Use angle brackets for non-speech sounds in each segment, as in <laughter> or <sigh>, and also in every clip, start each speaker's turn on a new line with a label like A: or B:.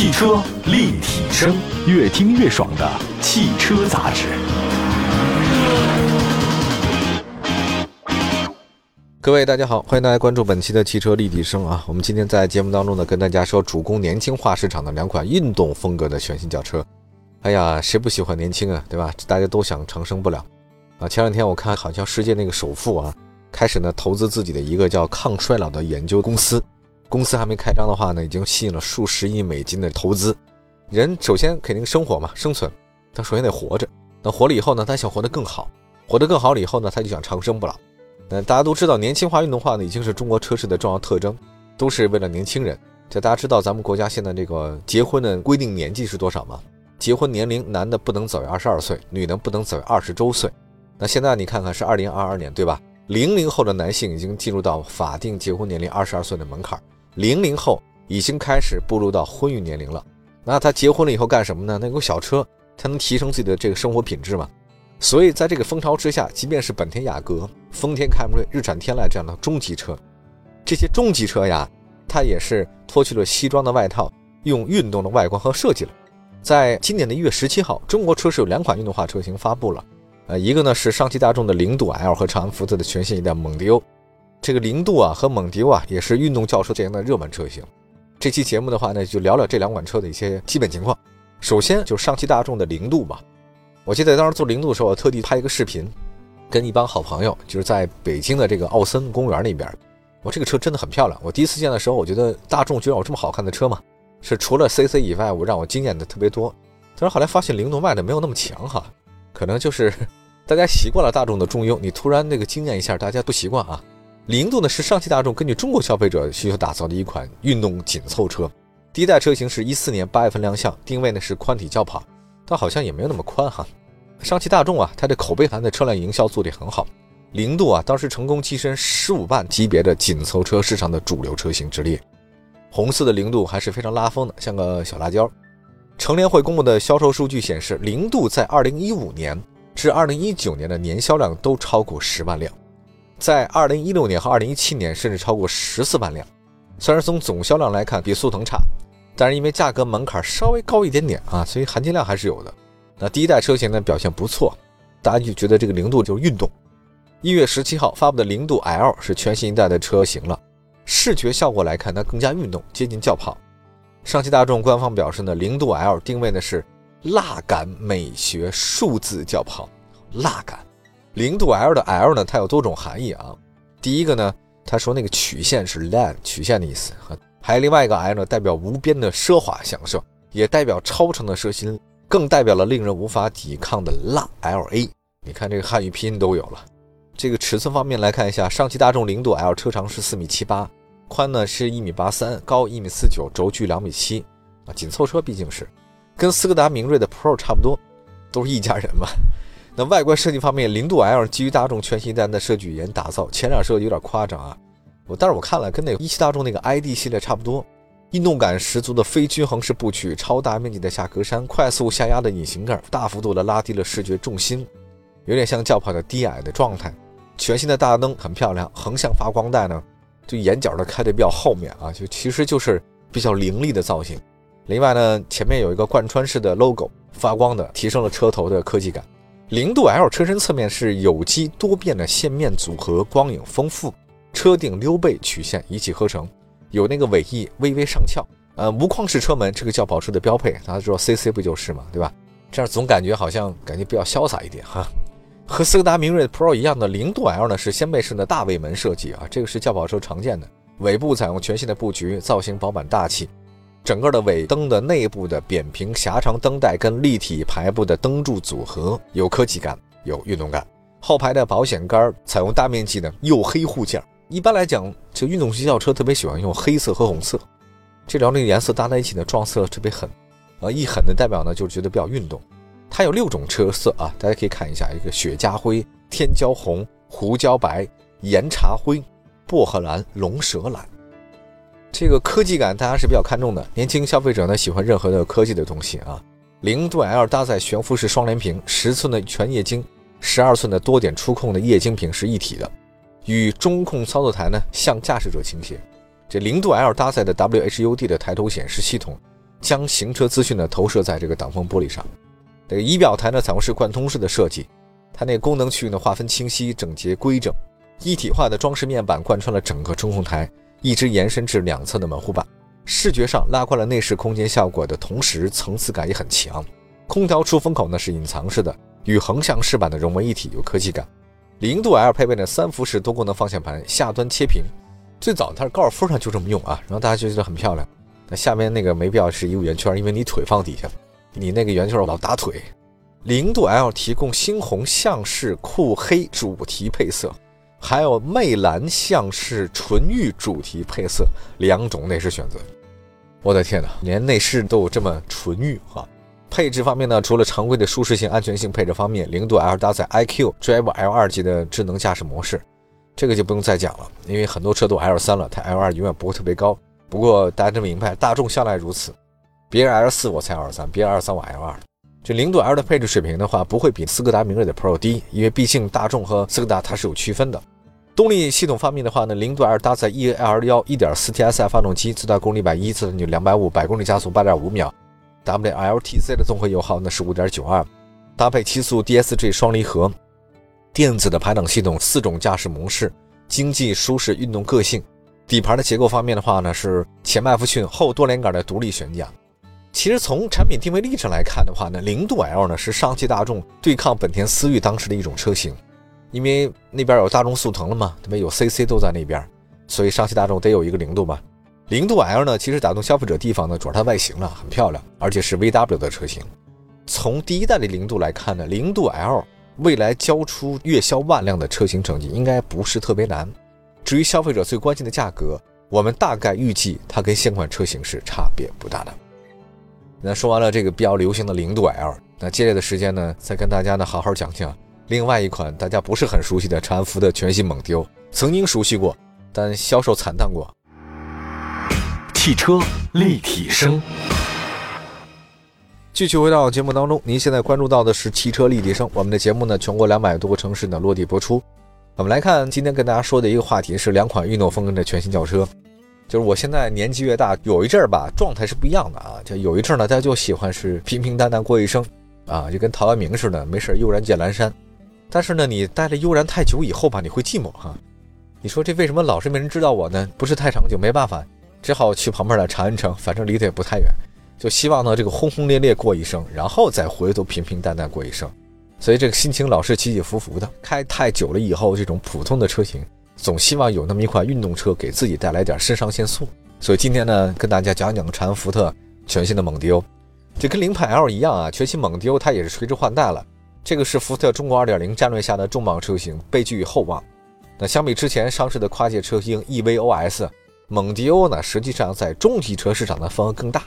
A: 汽车立体声，越听越爽的汽车杂志。
B: 各位大家好，欢迎大家关注本期的汽车立体声啊！我们今天在节目当中呢，跟大家说主攻年轻化市场的两款运动风格的全新轿车。哎呀，谁不喜欢年轻啊，对吧？大家都想长生不老啊！前两天我看好像世界那个首富啊，开始呢投资自己的一个叫抗衰老的研究公司。公司还没开张的话呢，已经吸引了数十亿美金的投资。人首先肯定生活嘛，生存，他首先得活着。那活了以后呢，他想活得更好，活得更好了以后呢，他就想长生不老。那大家都知道，年轻化、运动化呢，已经是中国车市的重要特征，都是为了年轻人。这大家知道，咱们国家现在这个结婚的规定年纪是多少吗？结婚年龄，男的不能早于二十二岁，女的不能早于二十周岁。那现在你看看，是二零二二年，对吧？零零后的男性已经进入到法定结婚年龄二十二岁的门槛。零零后已经开始步入到婚育年龄了，那他结婚了以后干什么呢？那有小车才能提升自己的这个生活品质嘛。所以在这个风潮之下，即便是本田雅阁、丰田凯美瑞、日产天籁这样的中级车，这些中级车呀，它也是脱去了西装的外套，用运动的外观和设计了。在今年的一月十七号，中国车市有两款运动化车型发布了，呃，一个呢是上汽大众的零度 L 和长安福特的全新一代蒙迪欧。这个零度啊和蒙迪欧啊也是运动轿车这样的热门车型。这期节目的话呢，就聊聊这两款车的一些基本情况。首先就是上汽大众的零度吧。我记得当时做零度的时候，我特地拍一个视频，跟一帮好朋友，就是在北京的这个奥森公园那边。我这个车真的很漂亮。我第一次见的时候，我觉得大众居然有这么好看的车吗？是除了 CC 以外，我让我惊艳的特别多。但是后来发现零度卖的没有那么强哈，可能就是 <laughs> 大家习惯了大众的中庸，你突然那个惊艳一下，大家不习惯啊。零度呢是上汽大众根据中国消费者需求打造的一款运动紧凑车，第一代车型是一四年八月份亮相，定位呢是宽体轿跑，但好像也没有那么宽哈。上汽大众啊，它的口碑盘的车辆营销做得很好，零度啊当时成功跻身十五万级别的紧凑车市场的主流车型之列。红色的零度还是非常拉风的，像个小辣椒。乘联会公布的销售数据显示，零度在二零一五年至二零一九年的年销量都超过十万辆。在二零一六年和二零一七年，甚至超过十四万辆。虽然从总销量来看比速腾差，但是因为价格门槛稍微高一点点啊，所以含金量还是有的。那第一代车型呢表现不错，大家就觉得这个零度就是运动。一月十七号发布的零度 L 是全新一代的车型了，视觉效果来看它更加运动，接近轿跑。上汽大众官方表示呢，零度 L 定位呢是辣感美学数字轿跑，辣感。零度 L 的 L 呢，它有多种含义啊。第一个呢，他说那个曲线是 line 曲线的意思，还有另外一个 L 呢，代表无边的奢华享受，也代表超长的奢心，更代表了令人无法抵抗的辣 LA。你看这个汉语拼音都有了。这个尺寸方面来看一下，上汽大众零度 L 车长是四米七八，宽呢是一米八三，高一米四九，轴距两米七啊，紧凑车毕竟是，跟斯柯达明锐的 Pro 差不多，都是一家人嘛。那外观设计方面，零度 L 基于大众全新一代的设计语言打造，前脸设计有点夸张啊。我但是我看了，跟那一汽大众那个 ID 系列差不多，运动感十足的非均衡式布局，超大面积的下格栅，快速下压的引擎盖，大幅度的拉低了视觉重心，有点像轿跑的低矮的状态。全新的大灯很漂亮，横向发光带呢，就眼角的开的比较后面啊，就其实就是比较凌厉的造型。另外呢，前面有一个贯穿式的 logo 发光的，提升了车头的科技感。零度 L 车身侧面是有机多变的线面组合，光影丰富，车顶溜背曲线一气呵成，有那个尾翼微微上翘。呃，无框式车门，这个轿跑车的标配，大家知道 CC 不就是嘛，对吧？这样总感觉好像感觉比较潇洒一点哈。和斯柯达明锐 Pro 一样的零度 L 呢，是掀背式的大尾门设计啊，这个是轿跑车常见的，尾部采用全新的布局，造型饱满大气。整个的尾灯的内部的扁平狭长灯带跟立体排布的灯柱组合有科技感，有运动感。后排的保险杆采用大面积的黝黑护件。一般来讲，这运动型轿车特别喜欢用黑色和红色，这两种颜色搭在一起呢，撞色特别狠。啊，一狠的代表呢，就是觉得比较运动。它有六种车色啊，大家可以看一下：一个雪茄灰、天椒红、胡椒白、岩茶灰、薄荷蓝、龙舌蓝。这个科技感大家是比较看重的，年轻消费者呢喜欢任何的科技的东西啊。零度 L 搭载悬浮式双联屏，十寸的全液晶，十二寸的多点触控的液晶屏是一体的，与中控操作台呢向驾驶者倾斜。这零度 L 搭载的 WHUD 的抬头显示系统，将行车资讯呢投射在这个挡风玻璃上。这个仪表台呢采用是贯通式的设计，它那功能区域呢划分清晰、整洁、规整，一体化的装饰面板贯穿了整个中控台，一直延伸至两侧的门护板，视觉上拉宽了内饰空间效果的同时，层次感也很强。空调出风口呢是隐藏式的，与横向饰板的融为一体，有科技感。零度 L 配备的三辐式多功能方向盘，下端切屏。最早它是高尔夫上就这么用啊，然后大家就觉得很漂亮。那下面那个没必要是一个圆圈，因为你腿放底下。你那个圆圈老打腿，零度 L 提供猩红象式酷黑主题配色，还有魅蓝像式纯欲主题配色两种内饰选择。我的天哪，连内饰都有这么纯欲哈！配置方面呢，除了常规的舒适性、安全性配置方面，零度 L 搭载 iQ Drive L 二级的智能驾驶模式，这个就不用再讲了，因为很多车都 L 三了，它 L 二永远不会特别高。不过大家这么明白，大众向来如此。别人 L 四我才 L 三，别人 L 三我 L 二。这零度 L 的配置水平的话，不会比斯柯达明锐的 Pro 低，因为毕竟大众和斯柯达它是有区分的。动力系统方面的话呢，零度 L 搭载 E L 幺一点四 TSI 发动机，最大功率百一，最大扭两百五，百公里加速八点五秒。WLTC 的综合油耗呢是五点九二，搭配七速 DSG 双离合，电子的排挡系统，四种驾驶模式，经济、舒适、运动个性。底盘的结构方面的话呢，是前麦弗逊后多连杆的独立悬架。其实从产品定位历程来看的话呢，零度 L 呢是上汽大众对抗本田思域当时的一种车型，因为那边有大众速腾了嘛，对吧？有 CC 都在那边，所以上汽大众得有一个零度嘛。零度 L 呢，其实打动消费者地方呢，主要它外形了，很漂亮，而且是 VW 的车型。从第一代的零度来看呢，零度 L 未来交出月销万辆的车型成绩应该不是特别难。至于消费者最关心的价格，我们大概预计它跟现款车型是差别不大的。那说完了这个比较流行的零度 L，那接下来的时间呢，再跟大家呢好好讲讲另外一款大家不是很熟悉的长安福特全新蒙迪欧，曾经熟悉过，但销售惨淡过。
A: 汽车立体声，
B: 继续回到节目当中，您现在关注到的是汽车立体声。我们的节目呢，全国两百多个城市呢落地播出。我们来看今天跟大家说的一个话题是两款运动风格的全新轿车。就是我现在年纪越大，有一阵儿吧，状态是不一样的啊。就有一阵儿呢，大家就喜欢是平平淡淡过一生，啊，就跟陶渊明似的，没事悠然见南山。但是呢，你待了悠然太久以后吧，你会寂寞哈。你说这为什么老是没人知道我呢？不是太长久，没办法，只好去旁边的长安城，反正离得也不太远。就希望呢，这个轰轰烈烈过一生，然后再回头平平淡淡过一生。所以这个心情老是起起伏伏的。开太久了以后，这种普通的车型。总希望有那么一款运动车给自己带来点肾上腺素，所以今天呢，跟大家讲讲长安福特全新的蒙迪欧。这跟凌派 L 一样啊，全新蒙迪欧它也是垂直换代了。这个是福特中国2.0战略下的重磅车型，被寄予厚望。那相比之前上市的跨界车型 EVOS，蒙迪欧呢，实际上在中级车市场的份额更大。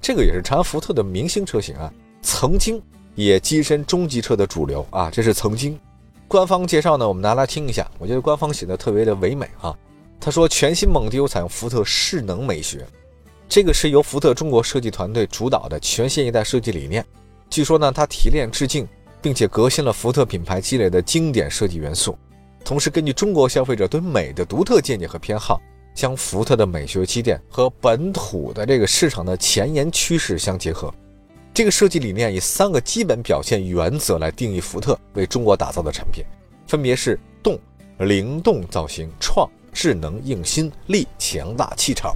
B: 这个也是长安福特的明星车型啊，曾经也跻身中级车的主流啊，这是曾经。官方介绍呢，我们拿来听一下。我觉得官方写的特别的唯美啊。他说，全新蒙迪欧采用福特势能美学，这个是由福特中国设计团队主导的全新一代设计理念。据说呢，它提炼致敬，并且革新了福特品牌积累的经典设计元素，同时根据中国消费者对美的独特见解和偏好，将福特的美学积淀和本土的这个市场的前沿趋势相结合。这个设计理念以三个基本表现原则来定义福特为中国打造的产品，分别是动、灵动造型、创、智能硬心、力、强大气场。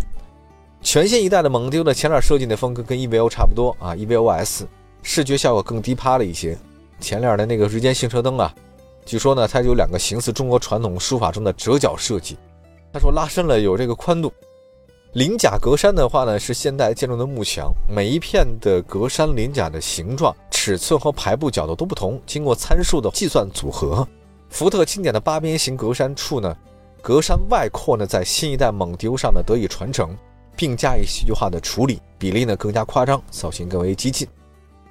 B: 全新一代的蒙迪欧的前脸设计的风格跟 EVO 差不多啊，EVOS 视觉效果更低趴了一些。前脸的那个日间行车灯啊，据说呢它有两个形似中国传统书法中的折角设计，他说拉伸了有这个宽度。鳞甲格栅的话呢，是现代建筑的幕墙，每一片的格栅鳞甲的形状、尺寸和排布角度都不同，经过参数的计算组合。福特经典的八边形格栅处呢，格栅外扩呢，在新一代蒙迪欧上呢得以传承，并加以戏剧化的处理，比例呢更加夸张，造型更为激进。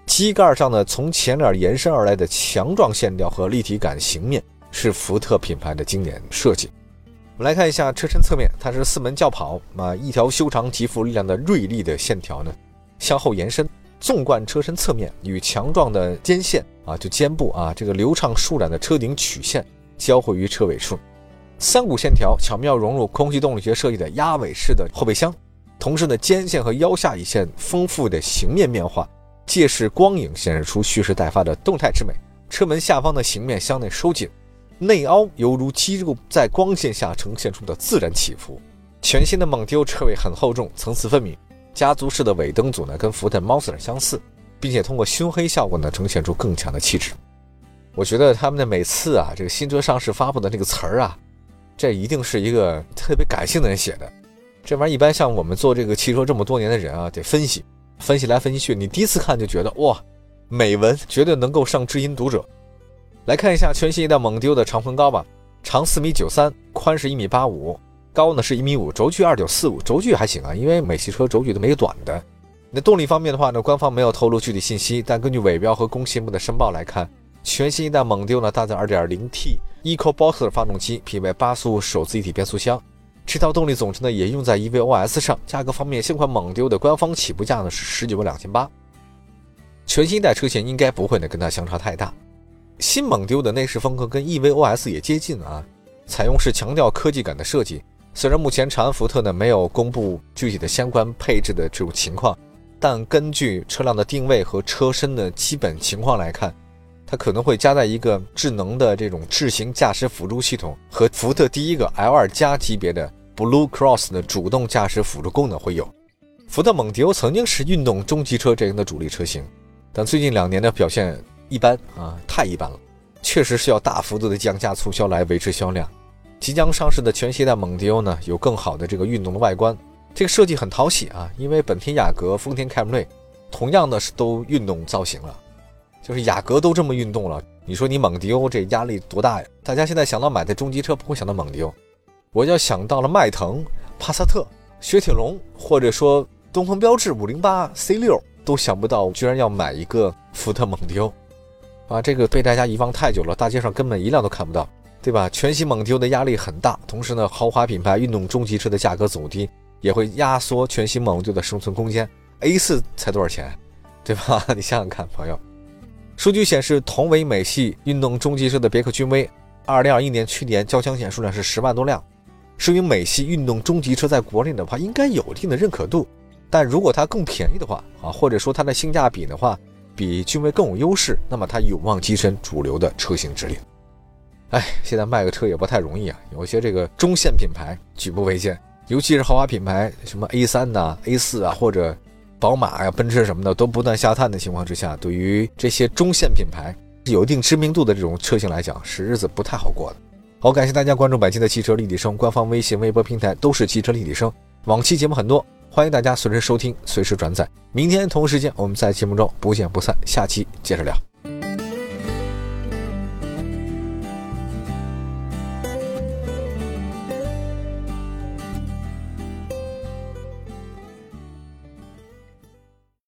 B: 机盖上呢，从前脸延伸而来的强壮线条和立体感形面，是福特品牌的经典设计。我们来看一下车身侧面，它是四门轿跑啊，一条修长极富力量的锐利的线条呢，向后延伸，纵贯车身侧面与强壮的肩线啊，就肩部啊，这个流畅舒展的车顶曲线交汇于车尾处，三股线条巧妙融入空气动力学设计的压尾式的后备箱，同时呢，肩线和腰下一线丰富的形面变化，借势光影显示出蓄势待发的动态之美。车门下方的形面向内收紧，内凹犹如肌肉在光线下呈现出的自然起伏。全新的蒙迪欧车尾很厚重，层次分明。家族式的尾灯组呢，跟福特 Monster 相似，并且通过熏黑效果呢，呈现出更强的气质。我觉得他们的每次啊，这个新车上市发布的那个词儿啊，这一定是一个特别感性的人写的。这玩意儿一般像我们做这个汽车这么多年的人啊，得分析，分析来分析去，你第一次看就觉得哇，美文绝对能够上知音读者。来看一下全新一代蒙迪欧的长宽高吧，长四米九三，宽是一米八五。高呢是一米五，轴距二点四五，轴距还行啊，因为美系车轴距都没有短的。那动力方面的话呢，官方没有透露具体信息，但根据尾标和工信部的申报来看，全新一代蒙迪欧呢搭载 2.0T EcoBooster 发动机，匹配八速手自一体变速箱。这套动力总成呢也用在 EVOS 上。价格方面，新款蒙迪欧的官方起步价呢是十九万两千八。全新一代车型应该不会呢跟它相差太大。新蒙迪欧的内饰风格跟 EVOS 也接近啊，采用是强调科技感的设计。虽然目前长安福特呢没有公布具体的相关配置的这种情况，但根据车辆的定位和车身的基本情况来看，它可能会加在一个智能的这种智行驾驶辅助系统和福特第一个 L2 加级别的 Blue Cross 的主动驾驶辅助功能会有。福特蒙迪欧曾经是运动中级车阵营的主力车型，但最近两年的表现一般啊，太一般了，确实是要大幅度的降价促销来维持销量。即将上市的全新一代蒙迪欧呢，有更好的这个运动的外观，这个设计很讨喜啊。因为本田雅阁、丰田凯美瑞同样的是都运动造型了，就是雅阁都这么运动了，你说你蒙迪欧这压力多大呀？大家现在想到买的中级车不会想到蒙迪欧，我要想到了迈腾、帕萨特、雪铁龙，或者说东风标致五零八 C 六，都想不到居然要买一个福特蒙迪欧，啊，这个被大家遗忘太久了，大街上根本一辆都看不到。对吧？全新蒙迪欧的压力很大，同时呢，豪华品牌运动中级车的价格走低，也会压缩全新蒙迪欧的生存空间。A4 才多少钱？对吧？<laughs> 你想想看，朋友。数据显示，同为美系运动中级车的别克君威，2021年去年交强险数量是十万多辆，说明美系运动中级车在国内的话应该有一定的认可度。但如果它更便宜的话啊，或者说它的性价比的话比君威更有优势，那么它有望跻身主流的车型之列。哎，现在卖个车也不太容易啊，有些这个中线品牌举步维艰，尤其是豪华品牌，什么 A 三呐、A 四啊，或者宝马呀、奔驰什么的都不断下探的情况之下，对于这些中线品牌有一定知名度的这种车型来讲，是日子不太好过的。好，感谢大家关注本期的汽车立体声，官方微信、微博平台都是汽车立体声，往期节目很多，欢迎大家随时收听、随时转载。明天同时间，我们在节目中不见不散，下期接着聊。